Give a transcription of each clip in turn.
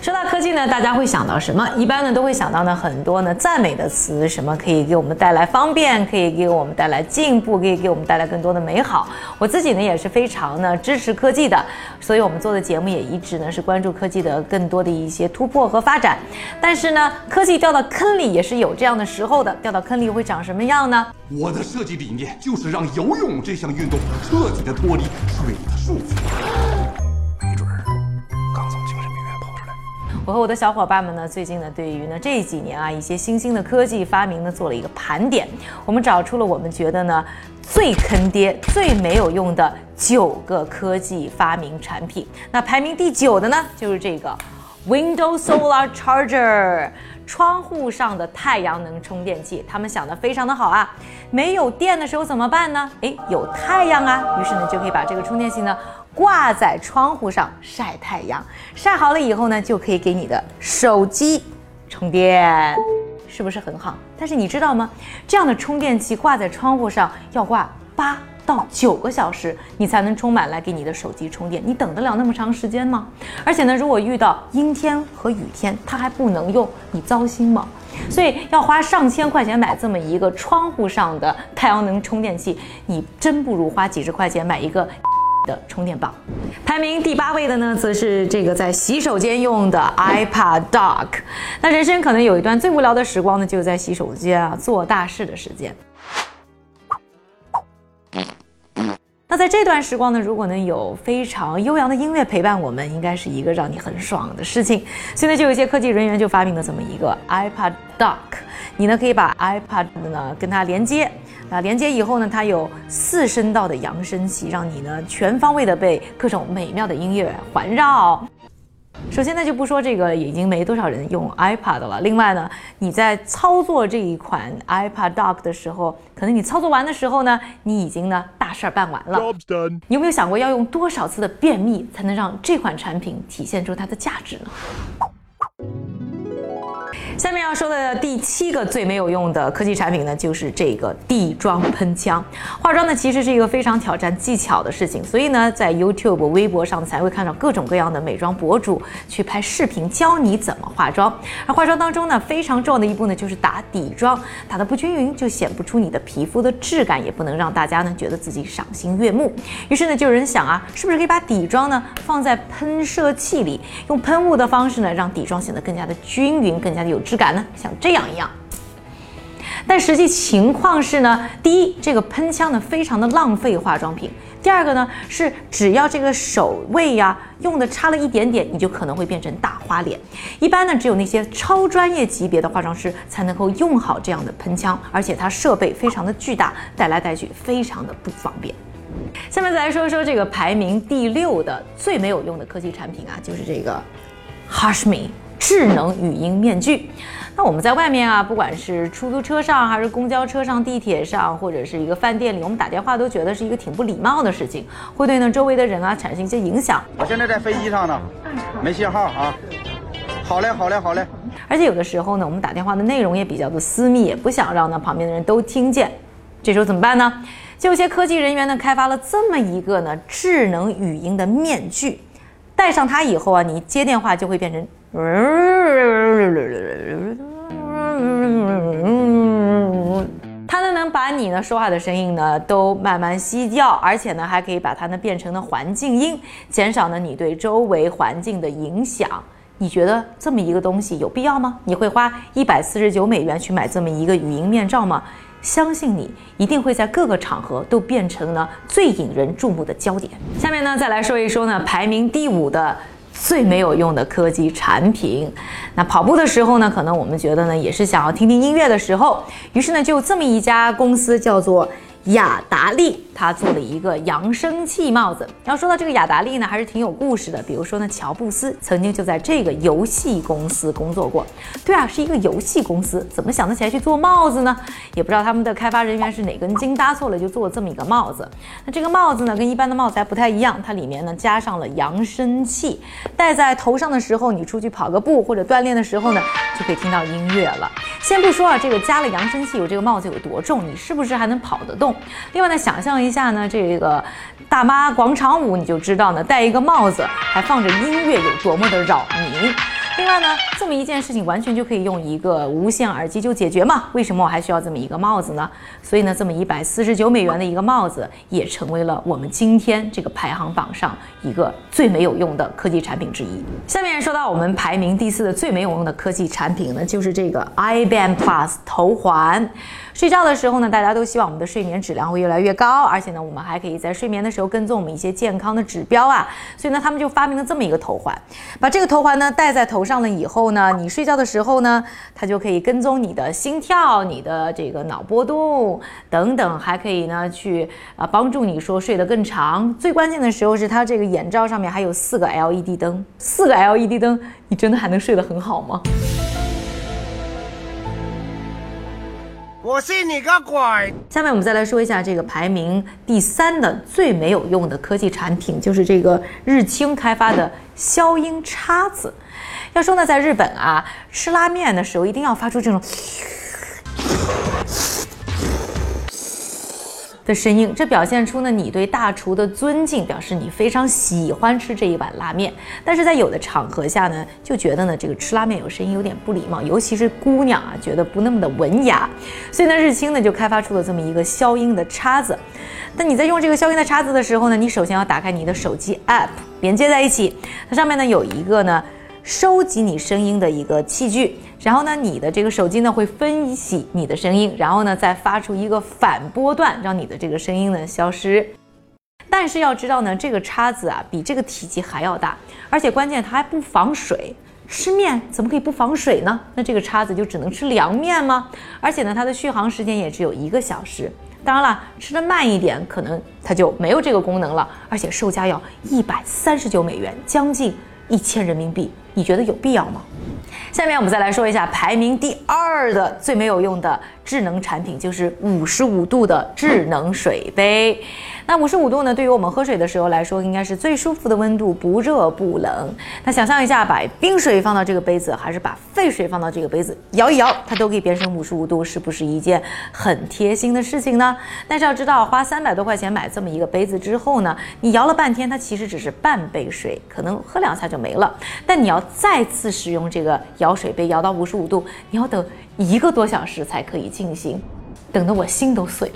说到科技呢，大家会想到什么？一般呢都会想到呢很多呢赞美的词，什么可以给我们带来方便，可以给我们带来进步，可以给我们带来更多的美好。我自己呢也是非常呢支持科技的，所以我们做的节目也一直呢是关注科技的更多的一些突破和发展。但是呢，科技掉到坑里也是有这样的时候的，掉到坑里会长什么样呢？我的设计理念就是让游泳这项运动彻底的脱离水的束缚。我和我的小伙伴们呢，最近呢，对于呢这几年啊一些新兴的科技发明呢，做了一个盘点。我们找出了我们觉得呢最坑爹、最没有用的九个科技发明产品。那排名第九的呢，就是这个 Windows Solar Charger。窗户上的太阳能充电器，他们想的非常的好啊！没有电的时候怎么办呢？诶，有太阳啊，于是呢就可以把这个充电器呢挂在窗户上晒太阳，晒好了以后呢就可以给你的手机充电，是不是很好？但是你知道吗？这样的充电器挂在窗户上要挂八。到九个小时，你才能充满来给你的手机充电，你等得了那么长时间吗？而且呢，如果遇到阴天和雨天，它还不能用，你糟心吗？所以要花上千块钱买这么一个窗户上的太阳能充电器，你真不如花几十块钱买一个的充电宝。排名第八位的呢，则是这个在洗手间用的 iPad Dock。那人生可能有一段最无聊的时光呢，就是在洗手间啊做大事的时间。那在这段时光呢，如果能有非常悠扬的音乐陪伴我们，应该是一个让你很爽的事情。现在就有一些科技人员就发明了这么一个 iPad Dock，你呢可以把 iPad 呢跟它连接，那连接以后呢，它有四声道的扬声器，让你呢全方位的被各种美妙的音乐环绕。首先呢，就不说这个已经没多少人用 iPad 了。另外呢，你在操作这一款 iPad Dock 的时候，可能你操作完的时候呢，你已经呢大事儿办完了。你有没有想过要用多少次的便秘才能让这款产品体现出它的价值呢？要说的第七个最没有用的科技产品呢，就是这个地妆喷枪。化妆呢，其实是一个非常挑战技巧的事情，所以呢，在 YouTube、微博上才会看到各种各样的美妆博主去拍视频教你怎么化妆。而化妆当中呢，非常重要的一步呢，就是打底妆，打得不均匀就显不出你的皮肤的质感，也不能让大家呢觉得自己赏心悦目。于是呢，就有人想啊，是不是可以把底妆呢放在喷射器里，用喷雾的方式呢，让底妆显得更加的均匀，更加的有。质感呢，像这样一样，但实际情况是呢，第一，这个喷枪呢非常的浪费化妆品；第二个呢是，只要这个手位呀用的差了一点点，你就可能会变成大花脸。一般呢，只有那些超专业级别的化妆师才能够用好这样的喷枪，而且它设备非常的巨大，带来带去非常的不方便。下面再来说一说这个排名第六的最没有用的科技产品啊，就是这个 Hushme。智能语音面具，那我们在外面啊，不管是出租车上，还是公交车上、地铁上，或者是一个饭店里，我们打电话都觉得是一个挺不礼貌的事情，会对呢周围的人啊产生一些影响。我现在在飞机上呢，没信号啊。好嘞，好嘞，好嘞。而且有的时候呢，我们打电话的内容也比较的私密，也不想让呢旁边的人都听见。这时候怎么办呢？就有些科技人员呢开发了这么一个呢智能语音的面具，戴上它以后啊，你接电话就会变成。它呢能把你呢说话的声音呢都慢慢吸掉，而且呢还可以把它呢变成了环境音，减少呢你对周围环境的影响。你觉得这么一个东西有必要吗？你会花一百四十九美元去买这么一个语音面罩吗？相信你一定会在各个场合都变成呢最引人注目的焦点。下面呢再来说一说呢排名第五的。最没有用的科技产品，那跑步的时候呢，可能我们觉得呢，也是想要听听音乐的时候，于是呢，就这么一家公司叫做。雅达利，他做了一个扬声器帽子。然后说到这个雅达利呢，还是挺有故事的。比如说呢，乔布斯曾经就在这个游戏公司工作过。对啊，是一个游戏公司，怎么想得起来去做帽子呢？也不知道他们的开发人员是哪根筋搭错了，就做了这么一个帽子。那这个帽子呢，跟一般的帽子还不太一样，它里面呢加上了扬声器，戴在头上的时候，你出去跑个步或者锻炼的时候呢，就可以听到音乐了。先不说啊，这个加了扬声器有这个帽子有多重，你是不是还能跑得动？另外呢，想象一下呢，这个大妈广场舞，你就知道呢，戴一个帽子还放着音乐有多么的扰民。另外呢，这么一件事情完全就可以用一个无线耳机就解决嘛？为什么我还需要这么一个帽子呢？所以呢，这么一百四十九美元的一个帽子也成为了我们今天这个排行榜上一个最没有用的科技产品之一。下面说到我们排名第四的最没有用的科技产品呢，就是这个 iBand Plus 头环。睡觉的时候呢，大家都希望我们的睡眠质量会越来越高，而且呢，我们还可以在睡眠的时候跟踪我们一些健康的指标啊。所以呢，他们就发明了这么一个头环，把这个头环呢戴在头上了以后呢，你睡觉的时候呢，它就可以跟踪你的心跳、你的这个脑波动等等，还可以呢去啊帮助你说睡得更长。最关键的时候是它这个眼罩上面还有四个 LED 灯，四个 LED 灯，你真的还能睡得很好吗？我信你个鬼！下面我们再来说一下这个排名第三的最没有用的科技产品，就是这个日清开发的消音叉子。要说呢，在日本啊，吃拉面的时候一定要发出这种。的声音，这表现出呢你对大厨的尊敬，表示你非常喜欢吃这一碗拉面。但是在有的场合下呢，就觉得呢这个吃拉面有声音有点不礼貌，尤其是姑娘啊，觉得不那么的文雅。所以呢，日清呢就开发出了这么一个消音的叉子。但你在用这个消音的叉子的时候呢，你首先要打开你的手机 App，连接在一起，它上面呢有一个呢收集你声音的一个器具。然后呢，你的这个手机呢会分析你的声音，然后呢再发出一个反波段，让你的这个声音呢消失。但是要知道呢，这个叉子啊比这个体积还要大，而且关键它还不防水。吃面怎么可以不防水呢？那这个叉子就只能吃凉面吗？而且呢，它的续航时间也只有一个小时。当然了，吃的慢一点，可能它就没有这个功能了。而且售价要一百三十九美元，将近一千人民币。你觉得有必要吗？下面我们再来说一下排名第二的最没有用的智能产品，就是五十五度的智能水杯。那五十五度呢？对于我们喝水的时候来说，应该是最舒服的温度，不热不冷。那想象一下，把冰水放到这个杯子，还是把沸水放到这个杯子，摇一摇，它都可以变成五十五度，是不是一件很贴心的事情呢？但是要知道，花三百多块钱买这么一个杯子之后呢，你摇了半天，它其实只是半杯水，可能喝两下就没了。但你要再次使用这个摇水杯，摇到五十五度，你要等一个多小时才可以进行，等得我心都碎了。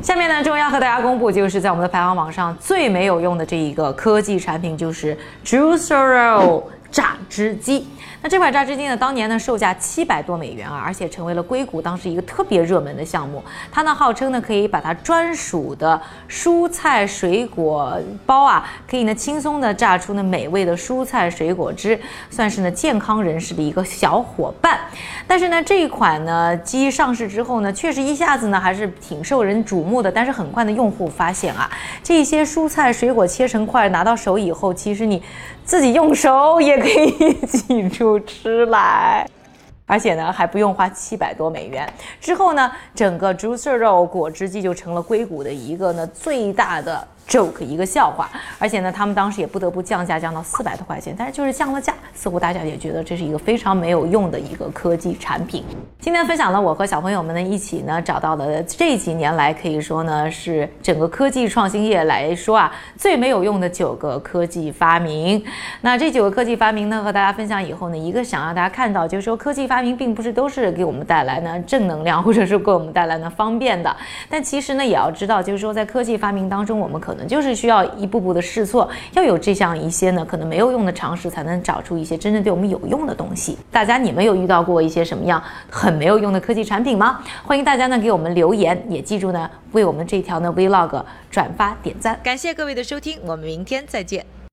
下面呢，重要和大家公布，就是在我们的排行榜上最没有用的这一个科技产品，就是 Juicero 榨汁机。那这款榨汁机呢，当年呢售价七百多美元啊，而且成为了硅谷当时一个特别热门的项目。它呢号称呢可以把它专属的蔬菜水果包啊，可以呢轻松的榨出呢美味的蔬菜水果汁，算是呢健康人士的一个小伙伴。但是呢这一款呢机上市之后呢，确实一下子呢还是挺受人瞩目的。但是很快的用户发现啊，这些蔬菜水果切成块拿到手以后，其实你自己用手也可以挤出。吃来，而且呢还不用花七百多美元。之后呢，整个 Juicer 肉果汁机就成了硅谷的一个呢最大的。joke 一个笑话，而且呢，他们当时也不得不降价，降到四百多块钱。但是就是降了价，似乎大家也觉得这是一个非常没有用的一个科技产品。今天分享了我和小朋友们呢一起呢找到了这几年来可以说呢是整个科技创新业来说啊最没有用的九个科技发明。那这九个科技发明呢和大家分享以后呢，一个想让大家看到就是说科技发明并不是都是给我们带来呢正能量，或者是给我们带来呢方便的。但其实呢也要知道，就是说在科技发明当中，我们可能就是需要一步步的试错，要有这样一些呢可能没有用的尝试，才能找出一些真正对我们有用的东西。大家，你们有遇到过一些什么样很没有用的科技产品吗？欢迎大家呢给我们留言，也记住呢为我们这条呢 Vlog 转发点赞。感谢各位的收听，我们明天再见。